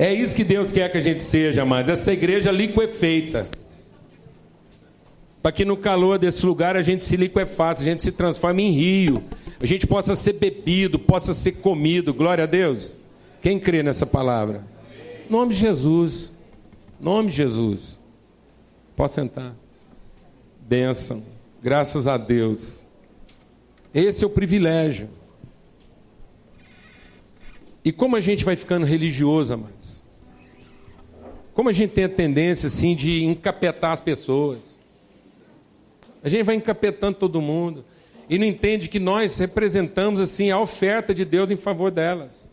É isso que Deus quer que a gente seja, amados. Essa igreja liquefeita. Para que no calor desse lugar a gente se liquefaça, a gente se transforme em rio, a gente possa ser bebido, possa ser comido. Glória a Deus. Quem crê nessa palavra? Nome de Jesus. Nome de Jesus. Pode sentar. Bênção. Graças a Deus. Esse é o privilégio. E como a gente vai ficando religioso, amados? Como a gente tem a tendência, assim, de encapetar as pessoas. A gente vai encapetando todo mundo. E não entende que nós representamos, assim, a oferta de Deus em favor delas.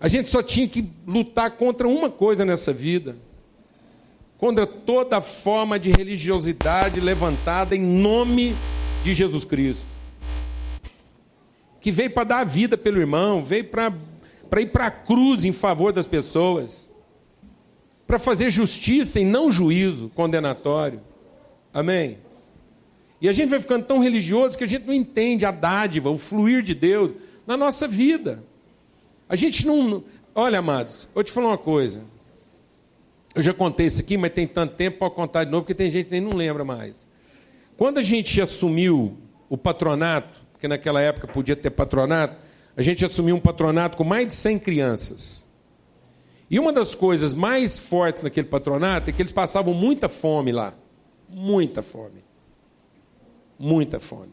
A gente só tinha que lutar contra uma coisa nessa vida: contra toda forma de religiosidade levantada em nome de Jesus Cristo. Que veio para dar a vida pelo irmão, veio para ir para a cruz em favor das pessoas, para fazer justiça e não juízo condenatório. Amém? E a gente vai ficando tão religioso que a gente não entende a dádiva, o fluir de Deus na nossa vida. A gente não. Olha, amados, vou te falar uma coisa. Eu já contei isso aqui, mas tem tanto tempo para contar de novo, porque tem gente que nem não lembra mais. Quando a gente assumiu o patronato, porque naquela época podia ter patronato, a gente assumiu um patronato com mais de 100 crianças. E uma das coisas mais fortes naquele patronato é que eles passavam muita fome lá. Muita fome. Muita fome.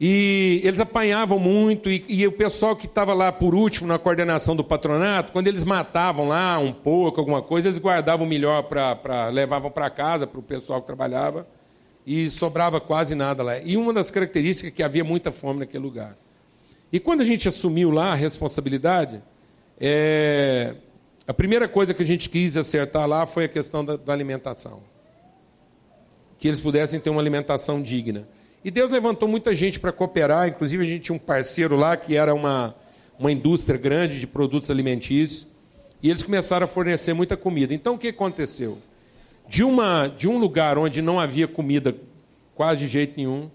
E eles apanhavam muito, e, e o pessoal que estava lá por último na coordenação do patronato, quando eles matavam lá um pouco, alguma coisa, eles guardavam melhor para levavam para casa para o pessoal que trabalhava, e sobrava quase nada lá. E uma das características é que havia muita fome naquele lugar. E quando a gente assumiu lá a responsabilidade, é, a primeira coisa que a gente quis acertar lá foi a questão da, da alimentação. Que eles pudessem ter uma alimentação digna. E Deus levantou muita gente para cooperar, inclusive a gente tinha um parceiro lá que era uma, uma indústria grande de produtos alimentícios, e eles começaram a fornecer muita comida. Então o que aconteceu? De, uma, de um lugar onde não havia comida quase de jeito nenhum,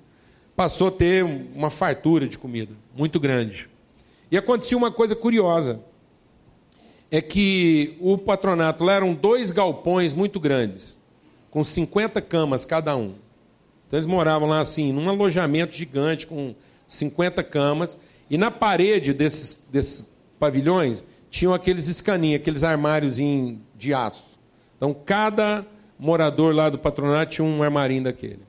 passou a ter uma fartura de comida muito grande. E acontecia uma coisa curiosa: é que o patronato lá eram dois galpões muito grandes, com 50 camas cada um. Então eles moravam lá assim, num alojamento gigante com 50 camas, e na parede desses, desses pavilhões tinham aqueles escaninhos, aqueles armários de aço. Então cada morador lá do patronato tinha um armarinho daquele.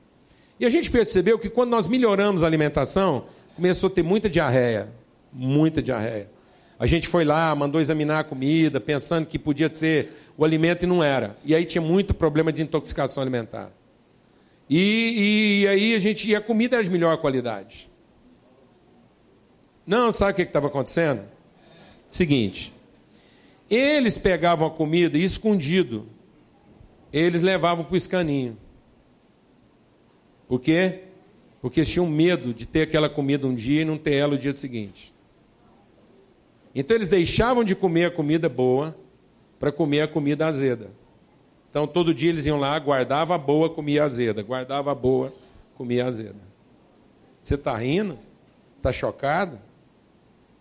E a gente percebeu que quando nós melhoramos a alimentação, começou a ter muita diarreia, muita diarreia. A gente foi lá, mandou examinar a comida, pensando que podia ser o alimento e não era. E aí tinha muito problema de intoxicação alimentar. E, e aí a gente. E a comida era de melhor qualidade. Não, sabe o que estava acontecendo? Seguinte. Eles pegavam a comida e escondido. Eles levavam para o escaninho. Por quê? Porque eles tinham medo de ter aquela comida um dia e não ter ela o dia seguinte. Então eles deixavam de comer a comida boa para comer a comida azeda. Então todo dia eles iam lá, guardava a boa, comia azeda, guardava a boa, comia azeda. Você está rindo? Está chocado?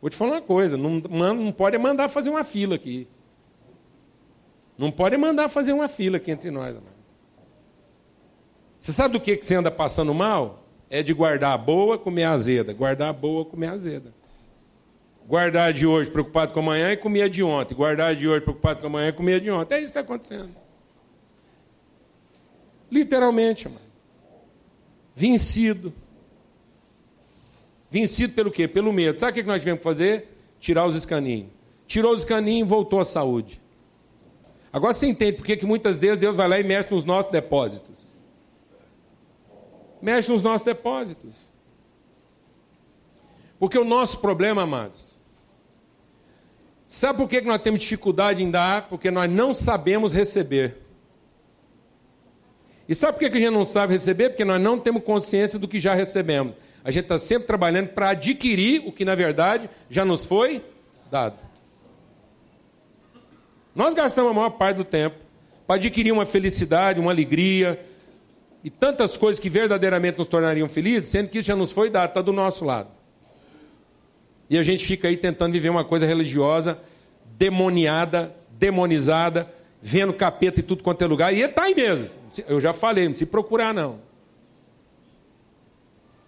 Vou te falar uma coisa: não, não pode mandar fazer uma fila aqui. Não pode mandar fazer uma fila aqui entre nós. Amado. Você sabe do que, você anda passando mal? É de guardar a boa, comer a azeda. Guardar a boa, comer a azeda. Guardar de hoje preocupado com amanhã e comer de ontem. Guardar de hoje preocupado com amanhã e comer de ontem. É isso que está acontecendo. Literalmente, mano. Vencido. Vencido pelo quê? Pelo medo. Sabe o que nós tivemos que fazer? Tirar os escaninhos. Tirou os escaninhos e voltou à saúde. Agora você entende por que muitas vezes Deus vai lá e mexe nos nossos depósitos. Mexe nos nossos depósitos. Porque o nosso problema, amados, sabe por que nós temos dificuldade em dar? Porque nós não sabemos receber. E sabe por que a gente não sabe receber? Porque nós não temos consciência do que já recebemos. A gente está sempre trabalhando para adquirir o que, na verdade, já nos foi dado. Nós gastamos a maior parte do tempo para adquirir uma felicidade, uma alegria e tantas coisas que verdadeiramente nos tornariam felizes, sendo que isso já nos foi dado, está do nosso lado. E a gente fica aí tentando viver uma coisa religiosa, demoniada, demonizada, vendo capeta em tudo quanto é lugar. E ele está aí mesmo. Eu já falei, não precisa procurar, não.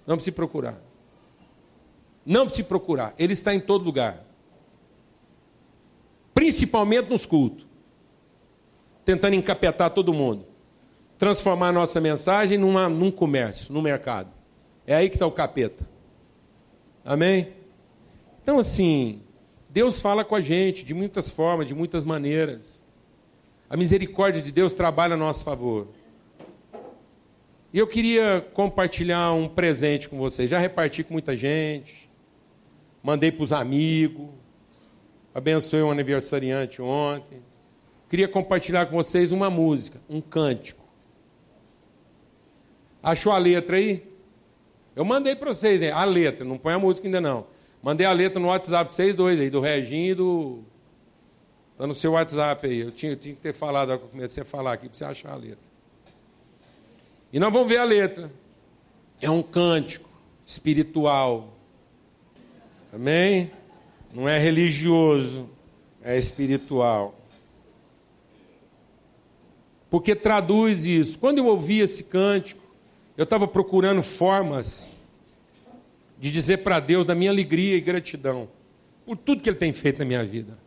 Não precisa procurar. Não precisa procurar. Ele está em todo lugar. Principalmente nos cultos. Tentando encapetar todo mundo. Transformar a nossa mensagem numa, num comércio, num mercado. É aí que está o capeta. Amém? Então, assim, Deus fala com a gente de muitas formas, de muitas maneiras. A misericórdia de Deus trabalha a nosso favor. E eu queria compartilhar um presente com vocês. Já reparti com muita gente, mandei para os amigos, abençoei um aniversariante ontem. Queria compartilhar com vocês uma música, um cântico. Achou a letra aí? Eu mandei para vocês hein? a letra, não põe a música ainda não. Mandei a letra no WhatsApp vocês dois aí, do Reginho e do. Está no seu WhatsApp aí. Eu tinha, eu tinha que ter falado, eu comecei a falar aqui, para você achar a letra. E nós vamos ver a letra. É um cântico espiritual. Amém? Não é religioso, é espiritual. Porque traduz isso. Quando eu ouvi esse cântico, eu estava procurando formas de dizer para Deus da minha alegria e gratidão por tudo que Ele tem feito na minha vida.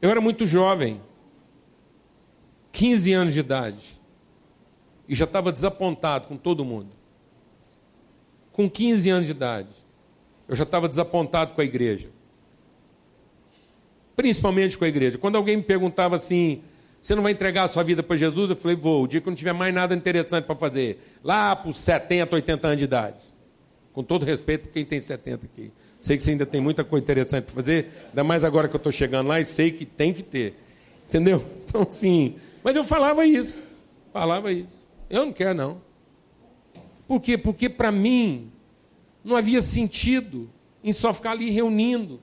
Eu era muito jovem, 15 anos de idade, e já estava desapontado com todo mundo. Com 15 anos de idade, eu já estava desapontado com a igreja. Principalmente com a igreja. Quando alguém me perguntava assim, você não vai entregar a sua vida para Jesus? Eu falei, vou. O dia que não tiver mais nada interessante para fazer. Lá para os 70, 80 anos de idade. Com todo respeito por quem tem 70 aqui. Sei que você ainda tem muita coisa interessante para fazer. Ainda mais agora que eu estou chegando lá e sei que tem que ter. Entendeu? Então, sim. Mas eu falava isso. Falava isso. Eu não quero, não. Por quê? Porque para mim não havia sentido em só ficar ali reunindo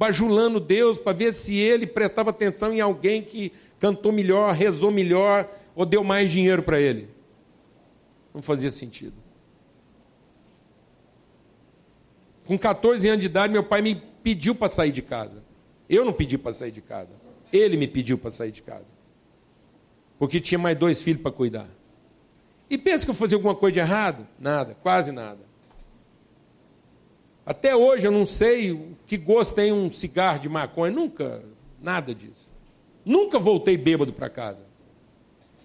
bajulando Deus para ver se ele prestava atenção em alguém que cantou melhor, rezou melhor ou deu mais dinheiro para ele. Não fazia sentido. Com 14 anos de idade, meu pai me pediu para sair de casa. Eu não pedi para sair de casa. Ele me pediu para sair de casa. Porque tinha mais dois filhos para cuidar. E pensa que eu fazia alguma coisa de errado? Nada, quase nada. Até hoje eu não sei que gosto tem um cigarro de maconha, nunca, nada disso. Nunca voltei bêbado para casa.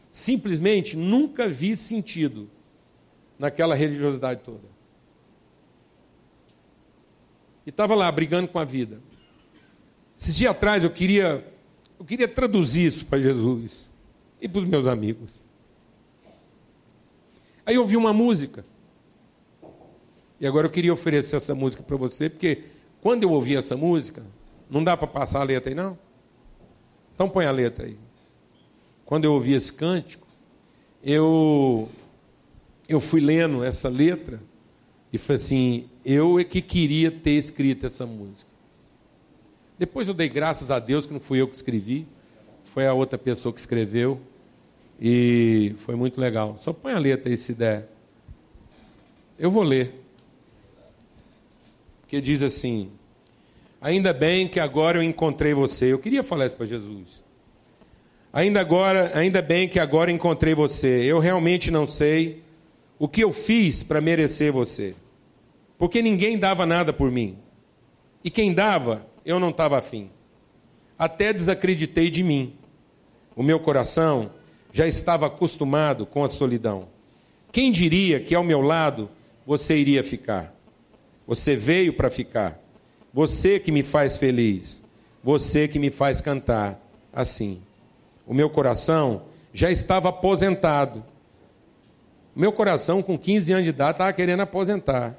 Simplesmente nunca vi sentido naquela religiosidade toda. E estava lá brigando com a vida. Esses dias atrás eu queria, eu queria traduzir isso para Jesus e para os meus amigos. Aí eu ouvi uma música. E agora eu queria oferecer essa música para você, porque quando eu ouvi essa música, não dá para passar a letra aí, não? Então põe a letra aí. Quando eu ouvi esse cântico, eu, eu fui lendo essa letra e falei assim: eu é que queria ter escrito essa música. Depois eu dei graças a Deus que não fui eu que escrevi, foi a outra pessoa que escreveu. E foi muito legal. Só põe a letra aí se der. Eu vou ler que diz assim: Ainda bem que agora eu encontrei você. Eu queria falar isso para Jesus. Ainda agora, ainda bem que agora encontrei você. Eu realmente não sei o que eu fiz para merecer você. Porque ninguém dava nada por mim. E quem dava, eu não estava afim. Até desacreditei de mim. O meu coração já estava acostumado com a solidão. Quem diria que ao meu lado você iria ficar? Você veio para ficar. Você que me faz feliz. Você que me faz cantar assim. O meu coração já estava aposentado. O meu coração, com 15 anos de idade, estava querendo aposentar.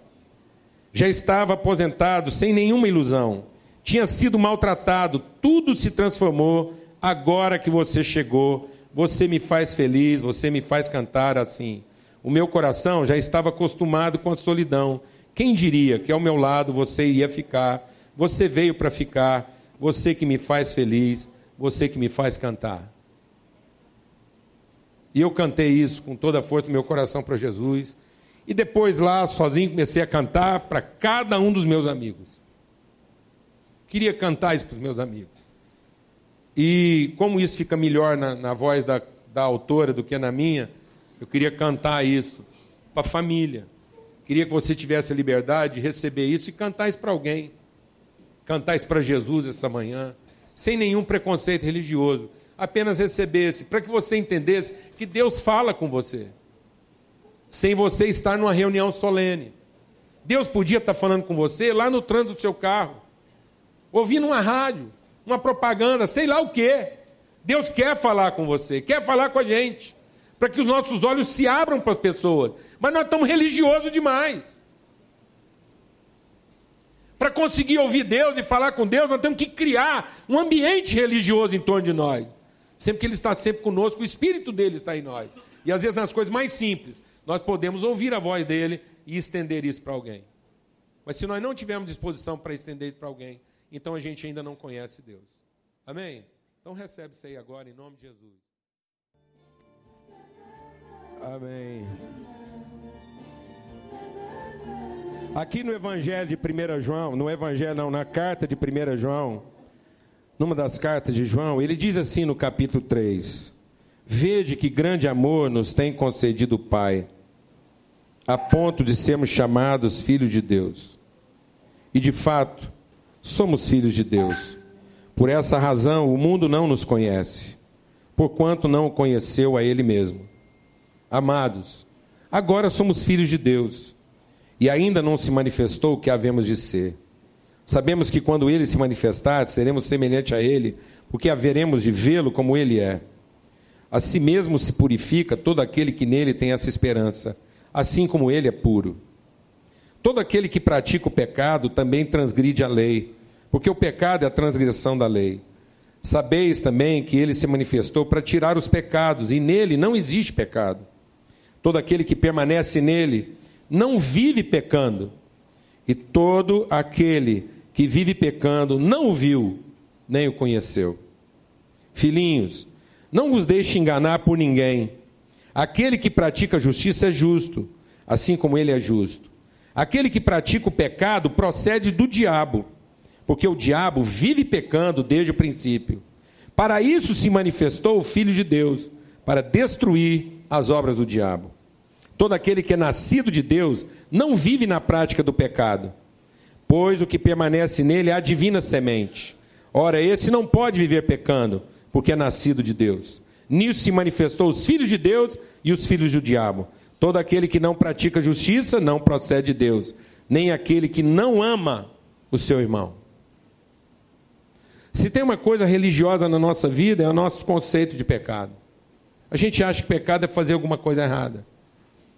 Já estava aposentado, sem nenhuma ilusão. Tinha sido maltratado, tudo se transformou. Agora que você chegou, você me faz feliz, você me faz cantar assim. O meu coração já estava acostumado com a solidão quem diria que ao meu lado você iria ficar? Você veio para ficar, você que me faz feliz, você que me faz cantar. E eu cantei isso com toda a força do meu coração para Jesus. E depois lá, sozinho, comecei a cantar para cada um dos meus amigos. Queria cantar isso para os meus amigos. E como isso fica melhor na, na voz da, da autora do que na minha, eu queria cantar isso para a família. Queria que você tivesse a liberdade de receber isso e cantar isso para alguém. Cantar isso para Jesus essa manhã, sem nenhum preconceito religioso. Apenas recebesse, para que você entendesse que Deus fala com você sem você estar numa reunião solene. Deus podia estar falando com você lá no trânsito do seu carro, ouvindo uma rádio, uma propaganda, sei lá o quê. Deus quer falar com você, quer falar com a gente, para que os nossos olhos se abram para as pessoas. Mas nós estamos religiosos demais. Para conseguir ouvir Deus e falar com Deus, nós temos que criar um ambiente religioso em torno de nós. Sempre que Ele está sempre conosco, o Espírito dele está em nós. E às vezes nas coisas mais simples nós podemos ouvir a voz dele e estender isso para alguém. Mas se nós não tivermos disposição para estender isso para alguém, então a gente ainda não conhece Deus. Amém? Então recebe isso aí agora, em nome de Jesus. Amém. Aqui no Evangelho de 1 João, no Evangelho não, na carta de 1 João, numa das cartas de João, ele diz assim no capítulo 3: Vede que grande amor nos tem concedido o Pai a ponto de sermos chamados filhos de Deus. E de fato, somos filhos de Deus. Por essa razão, o mundo não nos conhece, porquanto não o conheceu a Ele mesmo. Amados, agora somos filhos de Deus, e ainda não se manifestou o que havemos de ser. Sabemos que quando Ele se manifestar, seremos semelhantes a Ele, porque haveremos de vê-lo como Ele é. A si mesmo se purifica todo aquele que nele tem essa esperança assim como ele é puro. Todo aquele que pratica o pecado também transgride a lei, porque o pecado é a transgressão da lei. Sabeis também que ele se manifestou para tirar os pecados, e nele não existe pecado. Todo aquele que permanece nele não vive pecando, e todo aquele que vive pecando não o viu, nem o conheceu. Filhinhos, não vos deixe enganar por ninguém. Aquele que pratica justiça é justo, assim como ele é justo. Aquele que pratica o pecado procede do diabo, porque o diabo vive pecando desde o princípio. Para isso se manifestou o Filho de Deus, para destruir as obras do diabo. Todo aquele que é nascido de Deus não vive na prática do pecado, pois o que permanece nele é a divina semente. Ora, esse não pode viver pecando, porque é nascido de Deus. Nisso se manifestou os filhos de Deus e os filhos do diabo. Todo aquele que não pratica justiça não procede de Deus, nem aquele que não ama o seu irmão. Se tem uma coisa religiosa na nossa vida, é o nosso conceito de pecado. A gente acha que pecado é fazer alguma coisa errada.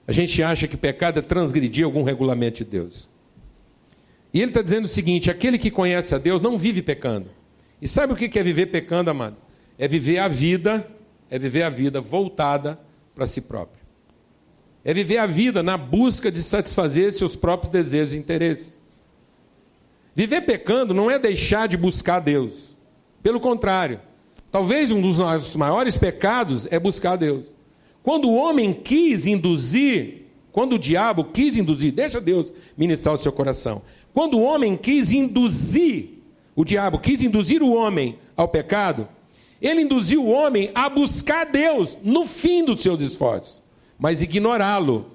A gente acha que pecado é transgredir algum regulamento de Deus. E ele está dizendo o seguinte: aquele que conhece a Deus não vive pecando. E sabe o que é viver pecando, amado? É viver a vida é viver a vida voltada para si próprio. É viver a vida na busca de satisfazer seus próprios desejos e interesses. Viver pecando não é deixar de buscar Deus. Pelo contrário, talvez um dos nossos maiores pecados é buscar Deus. Quando o homem quis induzir, quando o diabo quis induzir, deixa Deus ministrar o seu coração. Quando o homem quis induzir, o diabo quis induzir o homem ao pecado, ele induziu o homem a buscar Deus no fim dos seus esforços, mas ignorá-lo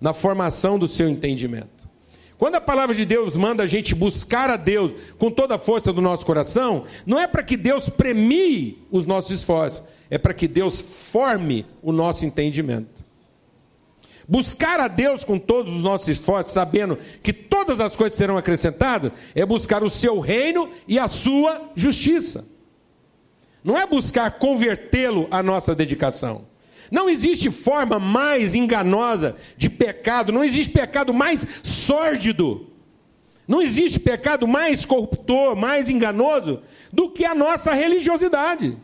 na formação do seu entendimento. Quando a palavra de Deus manda a gente buscar a Deus com toda a força do nosso coração, não é para que Deus premie os nossos esforços, é para que Deus forme o nosso entendimento. Buscar a Deus com todos os nossos esforços, sabendo que todas as coisas serão acrescentadas, é buscar o seu reino e a sua justiça. Não é buscar convertê-lo à nossa dedicação. Não existe forma mais enganosa de pecado, não existe pecado mais sórdido, não existe pecado mais corruptor, mais enganoso do que a nossa religiosidade.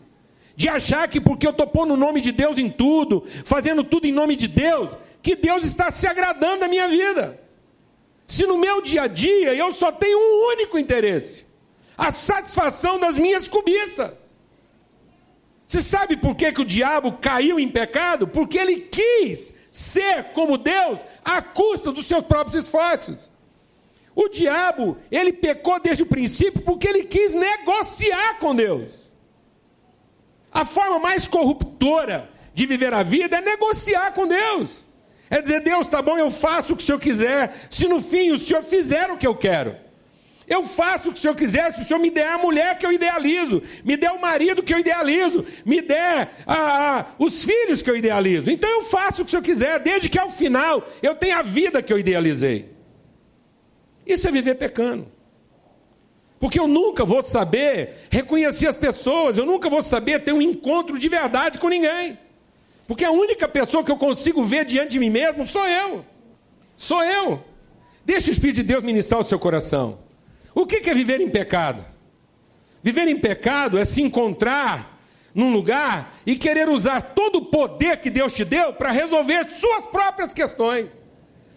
De achar que porque eu estou pondo o nome de Deus em tudo, fazendo tudo em nome de Deus, que Deus está se agradando da minha vida. Se no meu dia a dia eu só tenho um único interesse: a satisfação das minhas cobiças. Você sabe por que, que o diabo caiu em pecado? Porque ele quis ser como Deus à custa dos seus próprios esforços. O diabo, ele pecou desde o princípio porque ele quis negociar com Deus. A forma mais corruptora de viver a vida é negociar com Deus. É dizer, Deus, tá bom, eu faço o que o Senhor quiser, se no fim o Senhor fizer o que eu quero. Eu faço o que o Senhor quiser, se o Senhor me der a mulher que eu idealizo, me der o marido que eu idealizo, me der a, a, os filhos que eu idealizo. Então eu faço o que o Senhor quiser, desde que ao final eu tenha a vida que eu idealizei. Isso é viver pecando. Porque eu nunca vou saber reconhecer as pessoas, eu nunca vou saber ter um encontro de verdade com ninguém. Porque a única pessoa que eu consigo ver diante de mim mesmo sou eu. Sou eu. Deixa o Espírito de Deus ministrar o seu coração. O que é viver em pecado? Viver em pecado é se encontrar num lugar e querer usar todo o poder que Deus te deu para resolver suas próprias questões.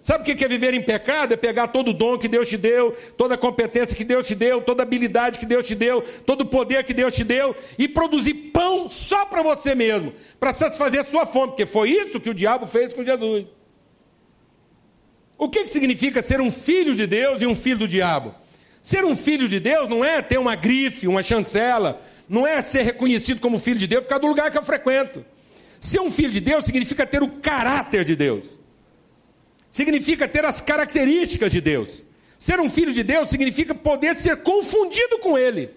Sabe o que é viver em pecado? É pegar todo o dom que Deus te deu, toda a competência que Deus te deu, toda a habilidade que Deus te deu, todo o poder que Deus te deu e produzir pão só para você mesmo, para satisfazer a sua fome, porque foi isso que o diabo fez com Jesus. O que, que significa ser um filho de Deus e um filho do diabo? Ser um filho de Deus não é ter uma grife, uma chancela, não é ser reconhecido como filho de Deus por causa do lugar que eu frequento. Ser um filho de Deus significa ter o caráter de Deus, significa ter as características de Deus. Ser um filho de Deus significa poder ser confundido com Ele.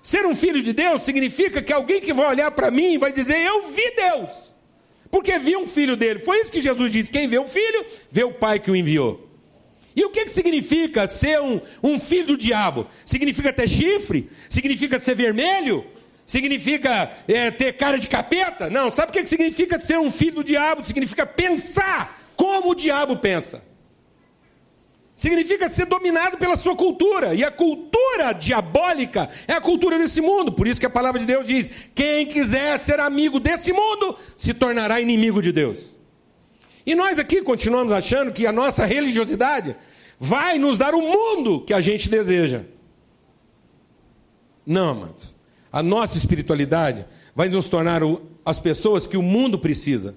Ser um filho de Deus significa que alguém que vai olhar para mim vai dizer: Eu vi Deus, porque vi um filho dele. Foi isso que Jesus disse: Quem vê o filho, vê o Pai que o enviou. E o que, que significa ser um, um filho do diabo? Significa ter chifre? Significa ser vermelho? Significa é, ter cara de capeta? Não, sabe o que, que significa ser um filho do diabo? Significa pensar como o diabo pensa. Significa ser dominado pela sua cultura. E a cultura diabólica é a cultura desse mundo. Por isso que a palavra de Deus diz: quem quiser ser amigo desse mundo se tornará inimigo de Deus. E nós aqui continuamos achando que a nossa religiosidade vai nos dar o mundo que a gente deseja. Não, amados. A nossa espiritualidade vai nos tornar as pessoas que o mundo precisa.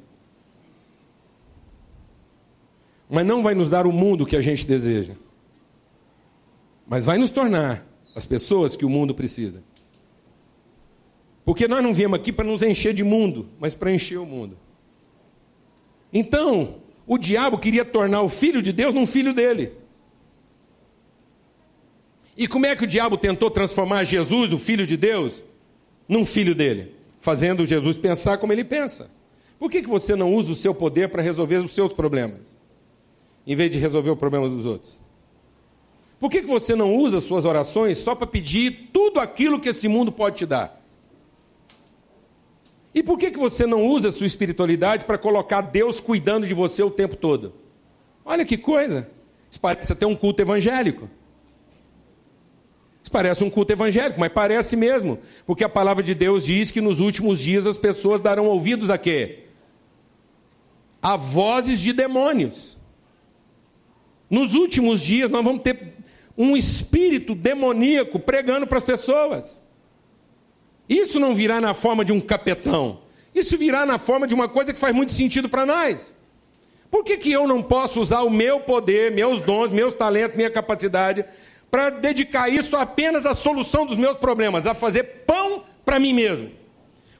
Mas não vai nos dar o mundo que a gente deseja. Mas vai nos tornar as pessoas que o mundo precisa. Porque nós não viemos aqui para nos encher de mundo, mas para encher o mundo. Então, o diabo queria tornar o filho de Deus num filho dele. E como é que o diabo tentou transformar Jesus, o filho de Deus, num filho dele? Fazendo Jesus pensar como ele pensa. Por que, que você não usa o seu poder para resolver os seus problemas, em vez de resolver o problema dos outros? Por que, que você não usa as suas orações só para pedir tudo aquilo que esse mundo pode te dar? E por que, que você não usa sua espiritualidade para colocar Deus cuidando de você o tempo todo? Olha que coisa. Isso parece até um culto evangélico. Isso parece um culto evangélico, mas parece mesmo. Porque a palavra de Deus diz que nos últimos dias as pessoas darão ouvidos a quê? A vozes de demônios. Nos últimos dias nós vamos ter um espírito demoníaco pregando para as pessoas. Isso não virá na forma de um capetão. Isso virá na forma de uma coisa que faz muito sentido para nós. Por que, que eu não posso usar o meu poder, meus dons, meus talentos, minha capacidade, para dedicar isso apenas à solução dos meus problemas, a fazer pão para mim mesmo?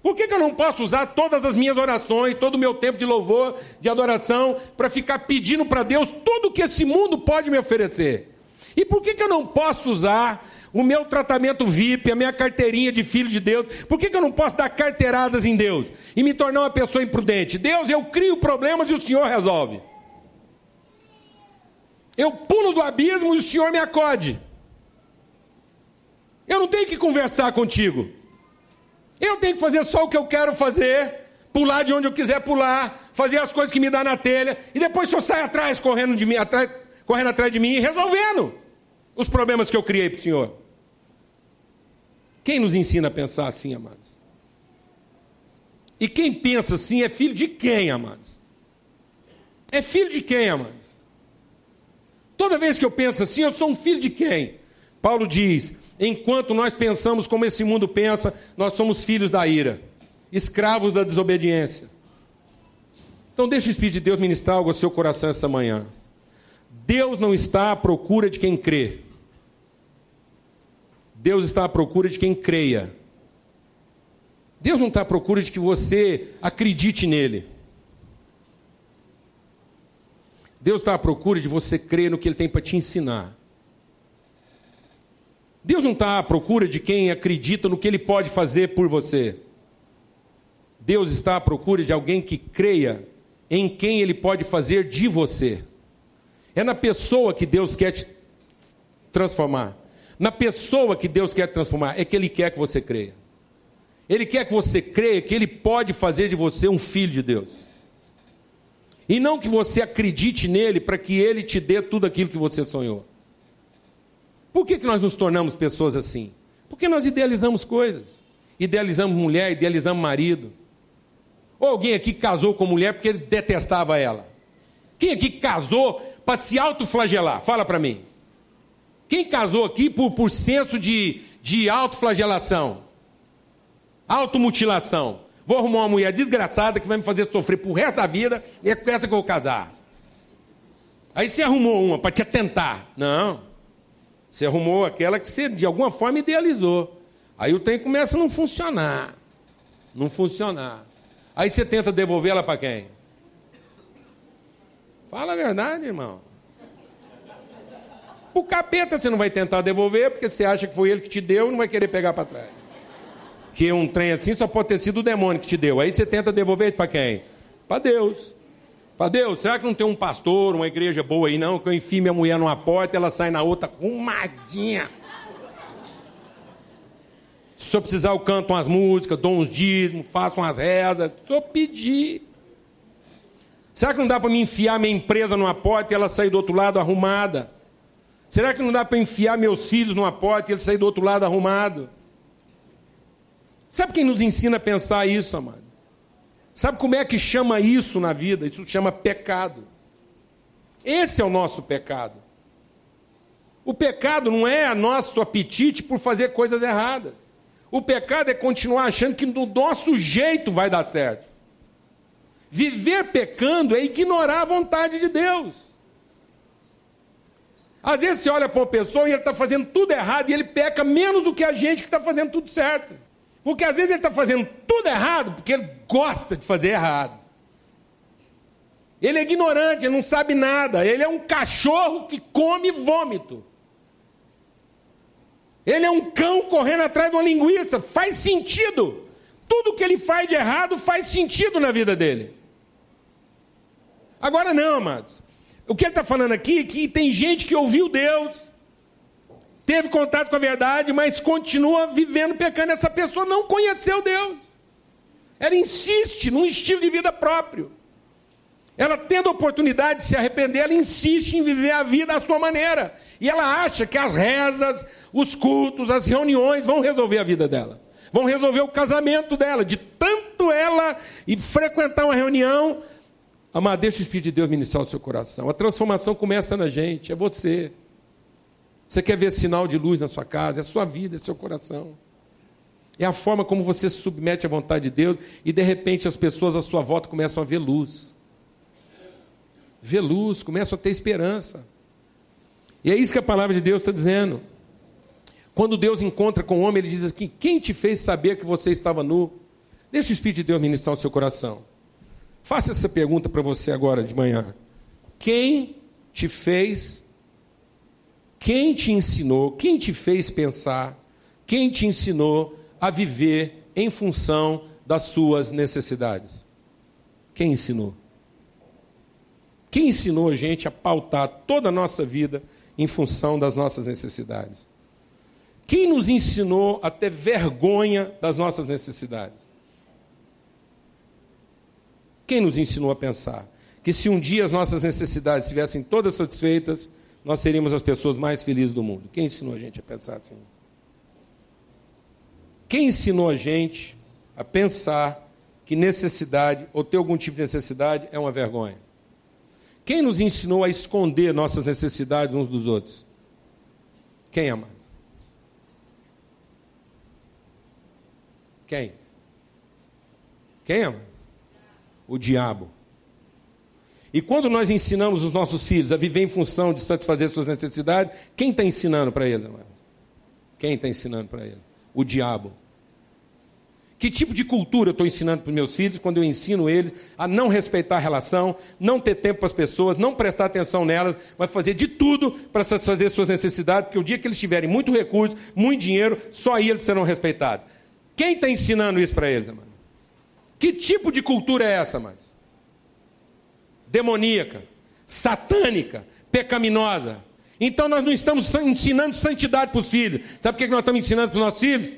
Por que, que eu não posso usar todas as minhas orações, todo o meu tempo de louvor, de adoração, para ficar pedindo para Deus tudo o que esse mundo pode me oferecer? E por que, que eu não posso usar o meu tratamento VIP, a minha carteirinha de filho de Deus. Por que, que eu não posso dar carteiradas em Deus e me tornar uma pessoa imprudente? Deus, eu crio problemas e o Senhor resolve. Eu pulo do abismo e o Senhor me acode. Eu não tenho que conversar contigo. Eu tenho que fazer só o que eu quero fazer, pular de onde eu quiser pular, fazer as coisas que me dá na telha, e depois Senhor sai atrás, correndo, de mim, atrás, correndo atrás de mim e resolvendo os problemas que eu criei para o Senhor. Quem nos ensina a pensar assim, amados? E quem pensa assim é filho de quem, amados? É filho de quem, amados? Toda vez que eu penso assim, eu sou um filho de quem? Paulo diz: enquanto nós pensamos como esse mundo pensa, nós somos filhos da ira, escravos da desobediência. Então deixa o Espírito de Deus ministrar algo ao seu coração essa manhã. Deus não está à procura de quem crê. Deus está à procura de quem creia. Deus não está à procura de que você acredite nele. Deus está à procura de você crer no que Ele tem para te ensinar. Deus não está à procura de quem acredita no que Ele pode fazer por você. Deus está à procura de alguém que creia em quem Ele pode fazer de você. É na pessoa que Deus quer te transformar. Na pessoa que Deus quer transformar, é que Ele quer que você creia. Ele quer que você creia que Ele pode fazer de você um filho de Deus. E não que você acredite nele para que ele te dê tudo aquilo que você sonhou. Por que, que nós nos tornamos pessoas assim? Porque nós idealizamos coisas. Idealizamos mulher, idealizamos marido. Ou alguém aqui casou com mulher porque ele detestava ela. Quem aqui casou para se autoflagelar? Fala para mim. Quem casou aqui por, por senso de, de autoflagelação? Automutilação. Vou arrumar uma mulher desgraçada que vai me fazer sofrer pro resto da vida e é com essa que eu vou casar. Aí você arrumou uma para te atentar. Não. Você arrumou aquela que você de alguma forma idealizou. Aí o trem começa a não funcionar. Não funcionar. Aí você tenta devolver ela para quem? Fala a verdade, irmão. O capeta você não vai tentar devolver, porque você acha que foi ele que te deu e não vai querer pegar para trás. Que um trem assim só pode ter sido o demônio que te deu. Aí você tenta devolver para quem? Para Deus. Para Deus, será que não tem um pastor, uma igreja boa aí, não? Que eu enfio minha mulher numa porta ela sai na outra arrumadinha. Se eu precisar, eu canto umas músicas, dou uns dízimos, faço umas rezas. Só pedir. Será que não dá para me enfiar minha empresa numa porta e ela sair do outro lado arrumada? Será que não dá para enfiar meus filhos numa porta e eles sair do outro lado arrumado? Sabe quem nos ensina a pensar isso, amado? Sabe como é que chama isso na vida? Isso chama pecado. Esse é o nosso pecado. O pecado não é nosso apetite por fazer coisas erradas. O pecado é continuar achando que do nosso jeito vai dar certo. Viver pecando é ignorar a vontade de Deus. Às vezes você olha para uma pessoa e ele está fazendo tudo errado e ele peca menos do que a gente que está fazendo tudo certo. Porque às vezes ele está fazendo tudo errado porque ele gosta de fazer errado. Ele é ignorante, ele não sabe nada. Ele é um cachorro que come vômito. Ele é um cão correndo atrás de uma linguiça. Faz sentido. Tudo que ele faz de errado faz sentido na vida dele. Agora não, amados. O que ele está falando aqui é que tem gente que ouviu Deus, teve contato com a verdade, mas continua vivendo pecando. Essa pessoa não conheceu Deus. Ela insiste num estilo de vida próprio. Ela tendo a oportunidade de se arrepender, ela insiste em viver a vida à sua maneira. E ela acha que as rezas, os cultos, as reuniões vão resolver a vida dela. Vão resolver o casamento dela. De tanto ela e frequentar uma reunião, amar, deixa o Espírito de Deus ministrar o seu coração. A transformação começa na gente, é você. Você quer ver sinal de luz na sua casa, é a sua vida, é seu coração. É a forma como você se submete à vontade de Deus e de repente as pessoas à sua volta começam a ver luz. Ver luz, começam a ter esperança. E é isso que a palavra de Deus está dizendo. Quando Deus encontra com o homem, ele diz assim: Quem te fez saber que você estava nu? Deixa o Espírito de Deus ministrar o seu coração. Faça essa pergunta para você agora de manhã. Quem te fez quem te ensinou, quem te fez pensar, quem te ensinou a viver em função das suas necessidades? Quem ensinou? Quem ensinou a gente a pautar toda a nossa vida em função das nossas necessidades? Quem nos ensinou a ter vergonha das nossas necessidades? Quem nos ensinou a pensar que se um dia as nossas necessidades estivessem todas satisfeitas, nós seríamos as pessoas mais felizes do mundo. Quem ensinou a gente a pensar assim? Quem ensinou a gente a pensar que necessidade, ou ter algum tipo de necessidade, é uma vergonha? Quem nos ensinou a esconder nossas necessidades uns dos outros? Quem, ama? Quem? Quem, ama? O diabo. E quando nós ensinamos os nossos filhos a viver em função de satisfazer suas necessidades, quem está ensinando para eles? Quem está ensinando para eles? O diabo. Que tipo de cultura eu estou ensinando para os meus filhos quando eu ensino eles a não respeitar a relação, não ter tempo para as pessoas, não prestar atenção nelas, vai fazer de tudo para satisfazer suas necessidades, porque o dia que eles tiverem muito recurso, muito dinheiro, só aí eles serão respeitados. Quem está ensinando isso para eles, amado? Que tipo de cultura é essa, amados? Demoníaca, satânica, pecaminosa. Então nós não estamos ensinando santidade para os filhos. Sabe o que nós estamos ensinando para os nossos filhos?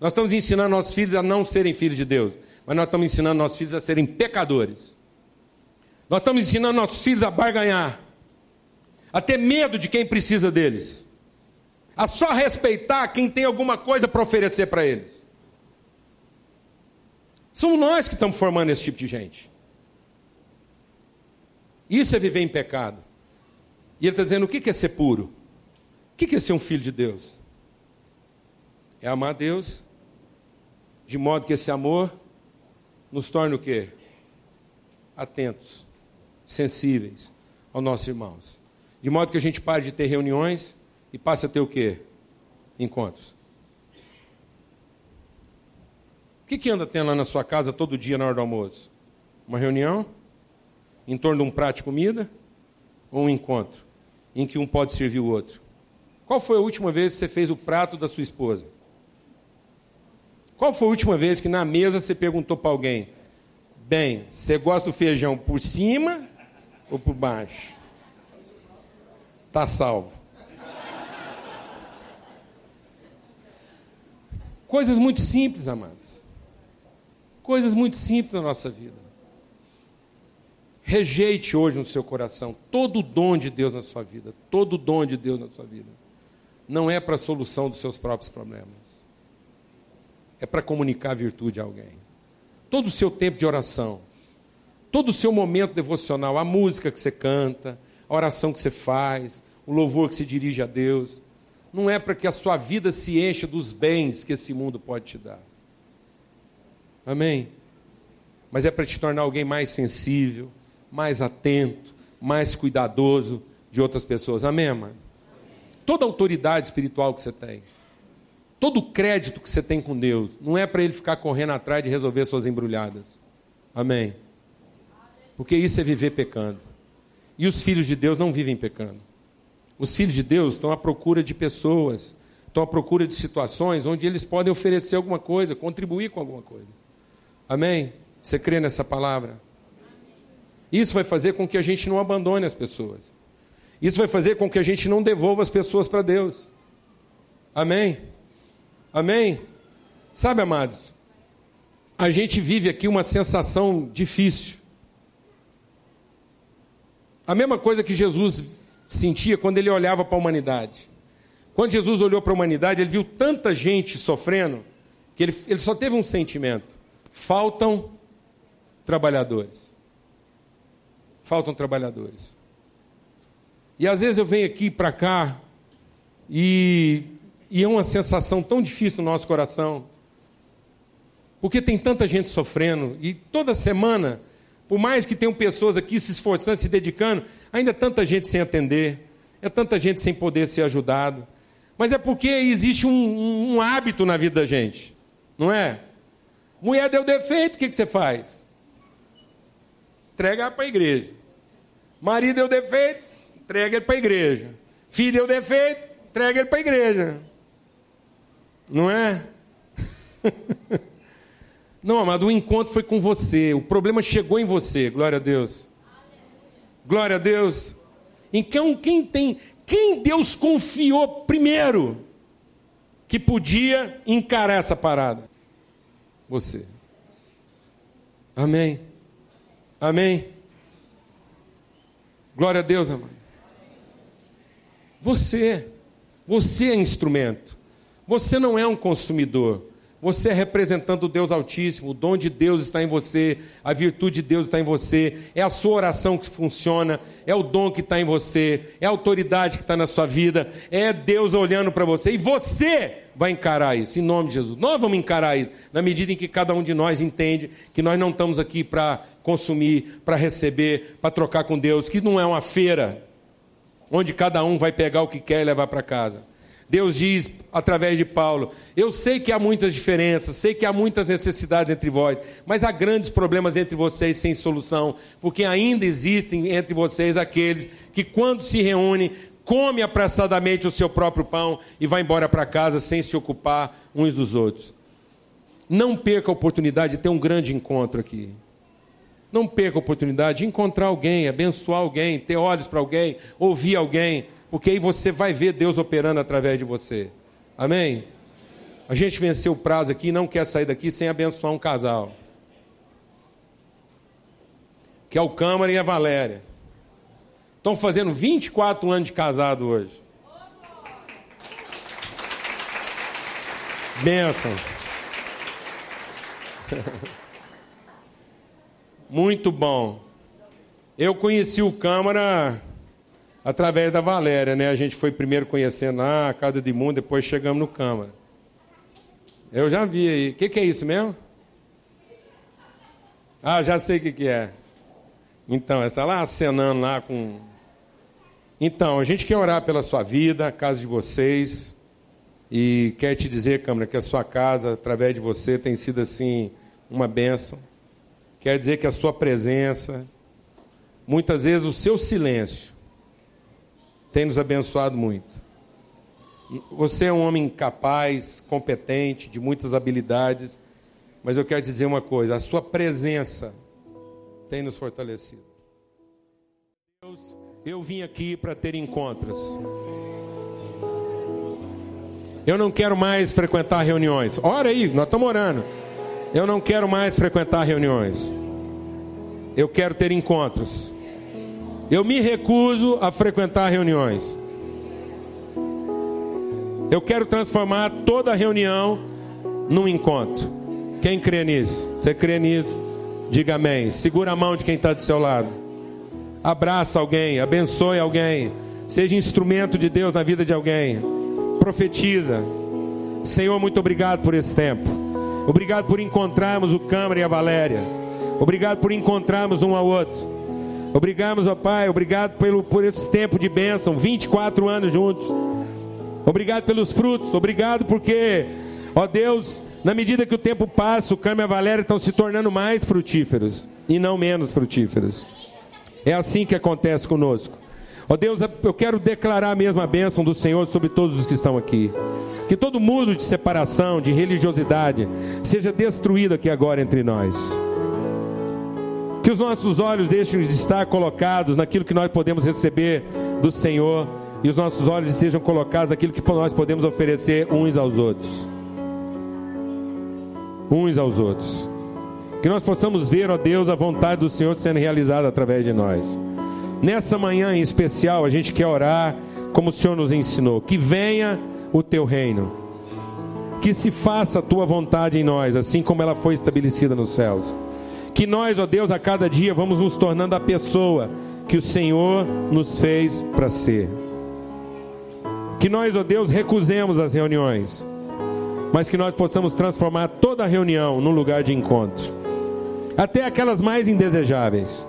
Nós estamos ensinando nossos filhos a não serem filhos de Deus, mas nós estamos ensinando nossos filhos a serem pecadores. Nós estamos ensinando nossos filhos a barganhar, a ter medo de quem precisa deles, a só respeitar quem tem alguma coisa para oferecer para eles. Somos nós que estamos formando esse tipo de gente. Isso é viver em pecado. E ele está dizendo: o que é ser puro? O que é ser um filho de Deus? É amar Deus de modo que esse amor nos torne o quê? Atentos, sensíveis aos nossos irmãos. De modo que a gente pare de ter reuniões e passe a ter o quê? Encontros. O que, que anda tendo lá na sua casa todo dia na hora do almoço? Uma reunião? Em torno de um prato de comida? Ou um encontro? Em que um pode servir o outro? Qual foi a última vez que você fez o prato da sua esposa? Qual foi a última vez que na mesa você perguntou para alguém: Bem, você gosta do feijão por cima ou por baixo? Está salvo. Coisas muito simples, amados. Coisas muito simples na nossa vida. Rejeite hoje no seu coração todo o dom de Deus na sua vida. Todo o dom de Deus na sua vida. Não é para a solução dos seus próprios problemas é para comunicar virtude a alguém. Todo o seu tempo de oração, todo o seu momento devocional, a música que você canta, a oração que você faz, o louvor que se dirige a Deus, não é para que a sua vida se encha dos bens que esse mundo pode te dar. Amém? Mas é para te tornar alguém mais sensível, mais atento, mais cuidadoso de outras pessoas. Amém, mano? Toda autoridade espiritual que você tem, todo o crédito que você tem com Deus, não é para ele ficar correndo atrás de resolver suas embrulhadas. Amém. Porque isso é viver pecando. E os filhos de Deus não vivem pecando. Os filhos de Deus estão à procura de pessoas, estão à procura de situações onde eles podem oferecer alguma coisa, contribuir com alguma coisa. Amém? Você crê nessa palavra? Isso vai fazer com que a gente não abandone as pessoas. Isso vai fazer com que a gente não devolva as pessoas para Deus. Amém? Amém? Sabe, amados, a gente vive aqui uma sensação difícil. A mesma coisa que Jesus sentia quando ele olhava para a humanidade. Quando Jesus olhou para a humanidade, ele viu tanta gente sofrendo, que ele, ele só teve um sentimento: faltam trabalhadores. Faltam trabalhadores. E às vezes eu venho aqui para cá e e é uma sensação tão difícil no nosso coração. Porque tem tanta gente sofrendo. E toda semana, por mais que tenham pessoas aqui se esforçando, se dedicando, ainda é tanta gente sem atender. É tanta gente sem poder ser ajudado. Mas é porque existe um, um, um hábito na vida da gente. Não é? Mulher deu defeito, o que, que você faz? Entrega para a igreja. Marido deu defeito, entrega ele para a igreja. Filho deu defeito, entrega ele para a igreja. Não é? Não, amado, o encontro foi com você. O problema chegou em você. Glória a Deus. Glória a Deus. Então, quem tem, quem Deus confiou primeiro que podia encarar essa parada? Você. Amém. Amém. Glória a Deus, amado. Você. Você é instrumento. Você não é um consumidor, Você é representante do Deus Altíssimo, o dom de Deus está em você, a virtude de Deus está em você, é a sua oração que funciona, é o dom que está em você, é a autoridade que está na sua vida, é Deus olhando para você e você vai encarar isso, em nome de Jesus. Nós vamos encarar isso, na medida em que cada um de nós entende que nós não estamos aqui para consumir, para receber, para trocar com Deus, que não é uma feira onde cada um vai pegar o que quer e levar para casa. Deus diz através de Paulo: Eu sei que há muitas diferenças, sei que há muitas necessidades entre vós, mas há grandes problemas entre vocês sem solução, porque ainda existem entre vocês aqueles que, quando se reúnem, come apressadamente o seu próprio pão e vai embora para casa sem se ocupar uns dos outros. Não perca a oportunidade de ter um grande encontro aqui. Não perca a oportunidade de encontrar alguém, abençoar alguém, ter olhos para alguém, ouvir alguém porque aí você vai ver Deus operando através de você. Amém? A gente venceu o prazo aqui e não quer sair daqui sem abençoar um casal. Que é o Câmara e a Valéria. Estão fazendo 24 anos de casado hoje. Benção. Muito bom. Eu conheci o Câmara através da Valéria, né? A gente foi primeiro conhecendo lá, a Casa de Mundo, depois chegamos no Câmara. Eu já vi aí. O que, que, é isso mesmo? Ah, já sei o que, que é. Então, está lá acenando lá com. Então, a gente quer orar pela sua vida, a casa de vocês. E quer te dizer, Câmara, que a sua casa, através de você, tem sido assim uma bênção. Quer dizer que a sua presença, muitas vezes o seu silêncio, tem nos abençoado muito. Você é um homem capaz, competente, de muitas habilidades, mas eu quero dizer uma coisa: a sua presença tem nos fortalecido. Deus, eu vim aqui para ter encontros. Eu não quero mais frequentar reuniões. Ora aí, nós estamos orando. Eu não quero mais frequentar reuniões. Eu quero ter encontros. Eu me recuso a frequentar reuniões. Eu quero transformar toda reunião num encontro. Quem crê nisso? Você crê nisso? Diga amém. Segura a mão de quem está do seu lado. Abraça alguém, abençoe alguém. Seja instrumento de Deus na vida de alguém. Profetiza. Senhor, muito obrigado por esse tempo. Obrigado por encontrarmos o Câmara e a Valéria. Obrigado por encontrarmos um ao outro. Obrigamos, ó Pai, obrigado pelo, por esse tempo de bênção, 24 anos juntos. Obrigado pelos frutos, obrigado porque, ó Deus, na medida que o tempo passa, o Câmara e a Valéria estão se tornando mais frutíferos e não menos frutíferos. É assim que acontece conosco. Ó Deus, eu quero declarar a mesma bênção do Senhor sobre todos os que estão aqui. Que todo mundo de separação, de religiosidade, seja destruído aqui agora entre nós. Que os nossos olhos deixem de estar colocados naquilo que nós podemos receber do Senhor e os nossos olhos estejam colocados naquilo que nós podemos oferecer uns aos outros. Uns aos outros. Que nós possamos ver, ó Deus, a vontade do Senhor sendo realizada através de nós. Nessa manhã em especial, a gente quer orar como o Senhor nos ensinou. Que venha o teu reino. Que se faça a tua vontade em nós, assim como ela foi estabelecida nos céus. Que nós, ó Deus, a cada dia vamos nos tornando a pessoa que o Senhor nos fez para ser. Que nós, ó Deus, recusemos as reuniões, mas que nós possamos transformar toda reunião num lugar de encontro, até aquelas mais indesejáveis,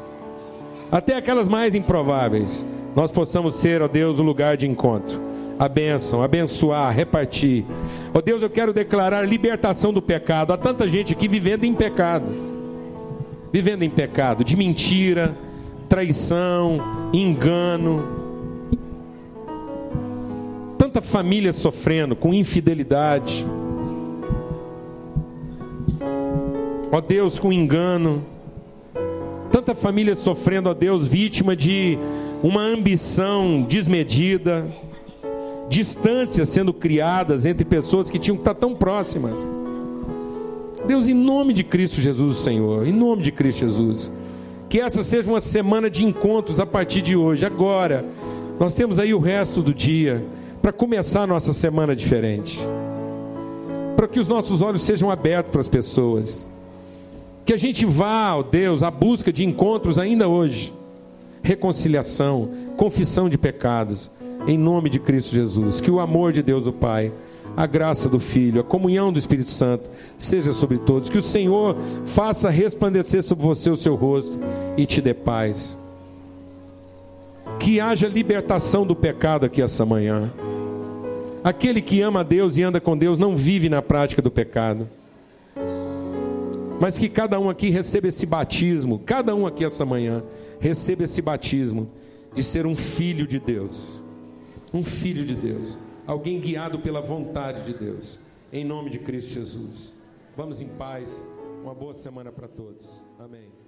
até aquelas mais improváveis, nós possamos ser, ó Deus, o lugar de encontro. A bênção, abençoar, repartir. Ó Deus, eu quero declarar libertação do pecado. Há tanta gente aqui vivendo em pecado vivendo em pecado, de mentira, traição, engano. Tanta família sofrendo com infidelidade. Ó Deus, com engano. Tanta família sofrendo, ó Deus, vítima de uma ambição desmedida, distâncias sendo criadas entre pessoas que tinham que estar tão próximas. Deus, em nome de Cristo Jesus, Senhor, em nome de Cristo Jesus, que essa seja uma semana de encontros a partir de hoje, agora. Nós temos aí o resto do dia para começar a nossa semana diferente, para que os nossos olhos sejam abertos para as pessoas. Que a gente vá, ó Deus, à busca de encontros ainda hoje. Reconciliação, confissão de pecados, em nome de Cristo Jesus. Que o amor de Deus, o Pai, a graça do Filho, a comunhão do Espírito Santo seja sobre todos. Que o Senhor faça resplandecer sobre você o seu rosto e te dê paz. Que haja libertação do pecado aqui essa manhã. Aquele que ama a Deus e anda com Deus não vive na prática do pecado. Mas que cada um aqui receba esse batismo, cada um aqui essa manhã receba esse batismo de ser um filho de Deus. Um filho de Deus alguém guiado pela vontade de Deus. Em nome de Cristo Jesus. Vamos em paz. Uma boa semana para todos. Amém.